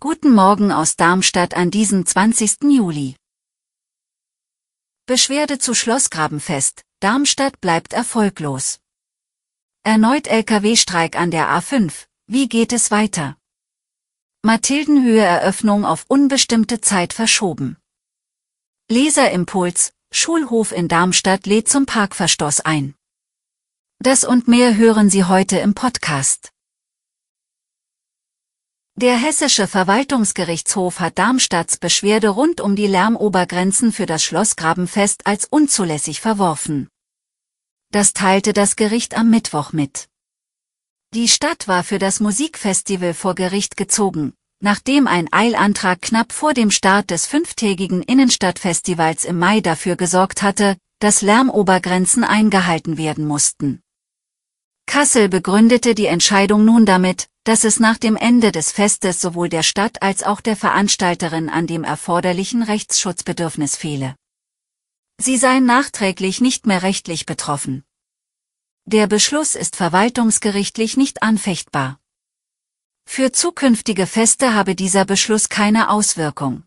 Guten Morgen aus Darmstadt an diesem 20. Juli. Beschwerde zu Schlossgrabenfest. Darmstadt bleibt erfolglos. Erneut Lkw-Streik an der A5. Wie geht es weiter? Mathildenhöhe Eröffnung auf unbestimmte Zeit verschoben. Leserimpuls. Schulhof in Darmstadt lädt zum Parkverstoß ein. Das und mehr hören Sie heute im Podcast. Der Hessische Verwaltungsgerichtshof hat Darmstadts Beschwerde rund um die Lärmobergrenzen für das Schlossgrabenfest als unzulässig verworfen. Das teilte das Gericht am Mittwoch mit. Die Stadt war für das Musikfestival vor Gericht gezogen, nachdem ein Eilantrag knapp vor dem Start des fünftägigen Innenstadtfestivals im Mai dafür gesorgt hatte, dass Lärmobergrenzen eingehalten werden mussten. Kassel begründete die Entscheidung nun damit, dass es nach dem Ende des Festes sowohl der Stadt als auch der Veranstalterin an dem erforderlichen Rechtsschutzbedürfnis fehle. Sie seien nachträglich nicht mehr rechtlich betroffen. Der Beschluss ist verwaltungsgerichtlich nicht anfechtbar. Für zukünftige Feste habe dieser Beschluss keine Auswirkung.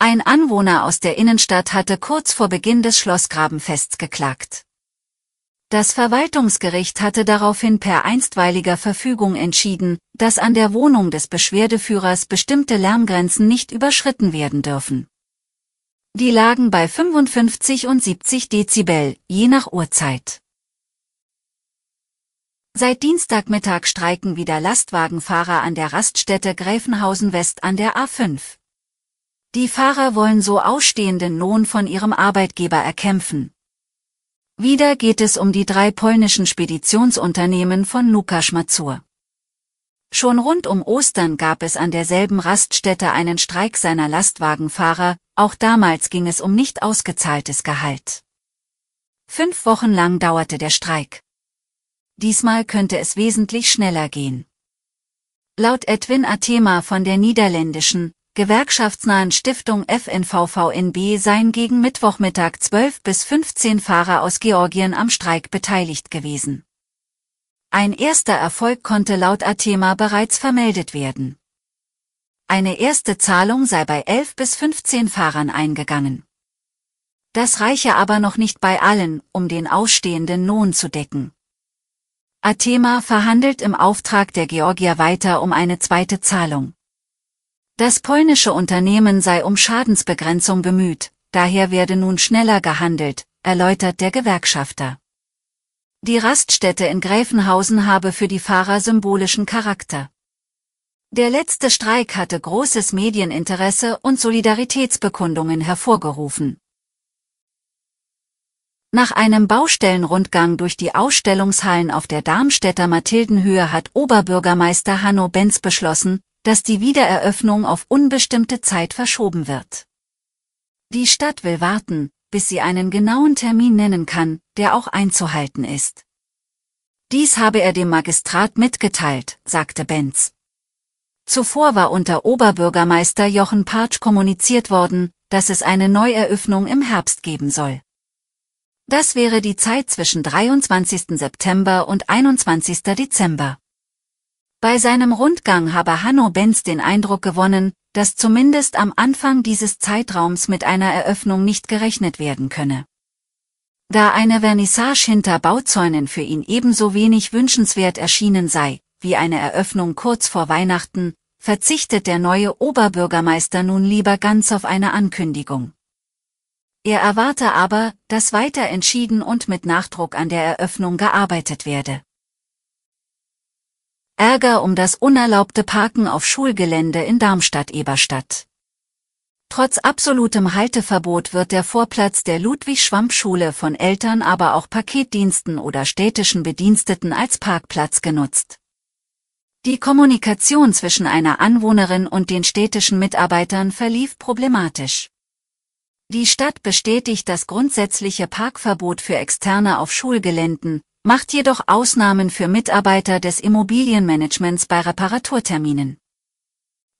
Ein Anwohner aus der Innenstadt hatte kurz vor Beginn des Schlossgrabenfests geklagt. Das Verwaltungsgericht hatte daraufhin per einstweiliger Verfügung entschieden, dass an der Wohnung des Beschwerdeführers bestimmte Lärmgrenzen nicht überschritten werden dürfen. Die lagen bei 55 und 70 Dezibel, je nach Uhrzeit. Seit Dienstagmittag streiken wieder Lastwagenfahrer an der Raststätte Gräfenhausen West an der A5. Die Fahrer wollen so ausstehenden Lohn von ihrem Arbeitgeber erkämpfen. Wieder geht es um die drei polnischen Speditionsunternehmen von Lukasz Mazur. Schon rund um Ostern gab es an derselben Raststätte einen Streik seiner Lastwagenfahrer, auch damals ging es um nicht ausgezahltes Gehalt. Fünf Wochen lang dauerte der Streik. Diesmal könnte es wesentlich schneller gehen. Laut Edwin Athema von der niederländischen, gewerkschaftsnahen Stiftung FNVVNB seien gegen Mittwochmittag 12 bis 15 Fahrer aus Georgien am Streik beteiligt gewesen. Ein erster Erfolg konnte laut Athema bereits vermeldet werden. Eine erste Zahlung sei bei 11 bis 15 Fahrern eingegangen. Das reiche aber noch nicht bei allen, um den ausstehenden Lohn zu decken. Athema verhandelt im Auftrag der Georgier weiter um eine zweite Zahlung. Das polnische Unternehmen sei um Schadensbegrenzung bemüht, daher werde nun schneller gehandelt, erläutert der Gewerkschafter. Die Raststätte in Gräfenhausen habe für die Fahrer symbolischen Charakter. Der letzte Streik hatte großes Medieninteresse und Solidaritätsbekundungen hervorgerufen. Nach einem Baustellenrundgang durch die Ausstellungshallen auf der Darmstädter Mathildenhöhe hat Oberbürgermeister Hanno Benz beschlossen, dass die Wiedereröffnung auf unbestimmte Zeit verschoben wird. Die Stadt will warten, bis sie einen genauen Termin nennen kann, der auch einzuhalten ist. Dies habe er dem Magistrat mitgeteilt, sagte Benz. Zuvor war unter Oberbürgermeister Jochen Partsch kommuniziert worden, dass es eine Neueröffnung im Herbst geben soll. Das wäre die Zeit zwischen 23. September und 21. Dezember. Bei seinem Rundgang habe Hanno Benz den Eindruck gewonnen, dass zumindest am Anfang dieses Zeitraums mit einer Eröffnung nicht gerechnet werden könne. Da eine Vernissage hinter Bauzäunen für ihn ebenso wenig wünschenswert erschienen sei, wie eine Eröffnung kurz vor Weihnachten, verzichtet der neue Oberbürgermeister nun lieber ganz auf eine Ankündigung. Er erwarte aber, dass weiter entschieden und mit Nachdruck an der Eröffnung gearbeitet werde. Ärger um das unerlaubte Parken auf Schulgelände in Darmstadt-Eberstadt. Trotz absolutem Halteverbot wird der Vorplatz der Ludwig-Schwamp-Schule von Eltern aber auch Paketdiensten oder städtischen Bediensteten als Parkplatz genutzt. Die Kommunikation zwischen einer Anwohnerin und den städtischen Mitarbeitern verlief problematisch. Die Stadt bestätigt das grundsätzliche Parkverbot für Externe auf Schulgeländen, macht jedoch Ausnahmen für Mitarbeiter des Immobilienmanagements bei Reparaturterminen.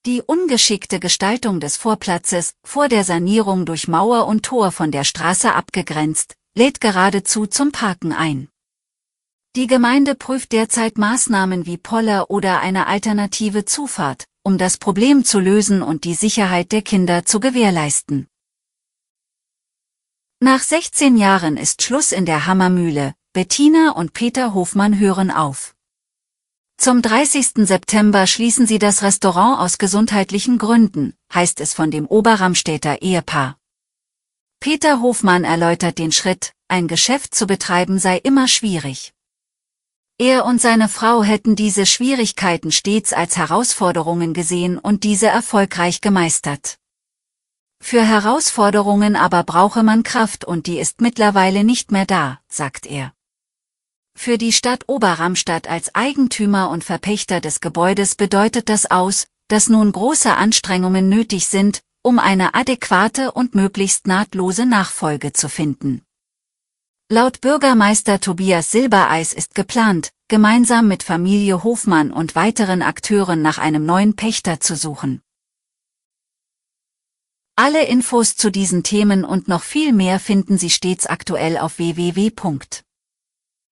Die ungeschickte Gestaltung des Vorplatzes, vor der Sanierung durch Mauer und Tor von der Straße abgegrenzt, lädt geradezu zum Parken ein. Die Gemeinde prüft derzeit Maßnahmen wie Poller oder eine alternative Zufahrt, um das Problem zu lösen und die Sicherheit der Kinder zu gewährleisten. Nach 16 Jahren ist Schluss in der Hammermühle, Bettina und Peter Hofmann hören auf. Zum 30. September schließen sie das Restaurant aus gesundheitlichen Gründen, heißt es von dem Oberramstädter Ehepaar. Peter Hofmann erläutert den Schritt, ein Geschäft zu betreiben sei immer schwierig. Er und seine Frau hätten diese Schwierigkeiten stets als Herausforderungen gesehen und diese erfolgreich gemeistert. Für Herausforderungen aber brauche man Kraft und die ist mittlerweile nicht mehr da, sagt er. Für die Stadt Oberramstadt als Eigentümer und Verpächter des Gebäudes bedeutet das aus, dass nun große Anstrengungen nötig sind, um eine adäquate und möglichst nahtlose Nachfolge zu finden. Laut Bürgermeister Tobias Silbereis ist geplant, gemeinsam mit Familie Hofmann und weiteren Akteuren nach einem neuen Pächter zu suchen. Alle Infos zu diesen Themen und noch viel mehr finden Sie stets aktuell auf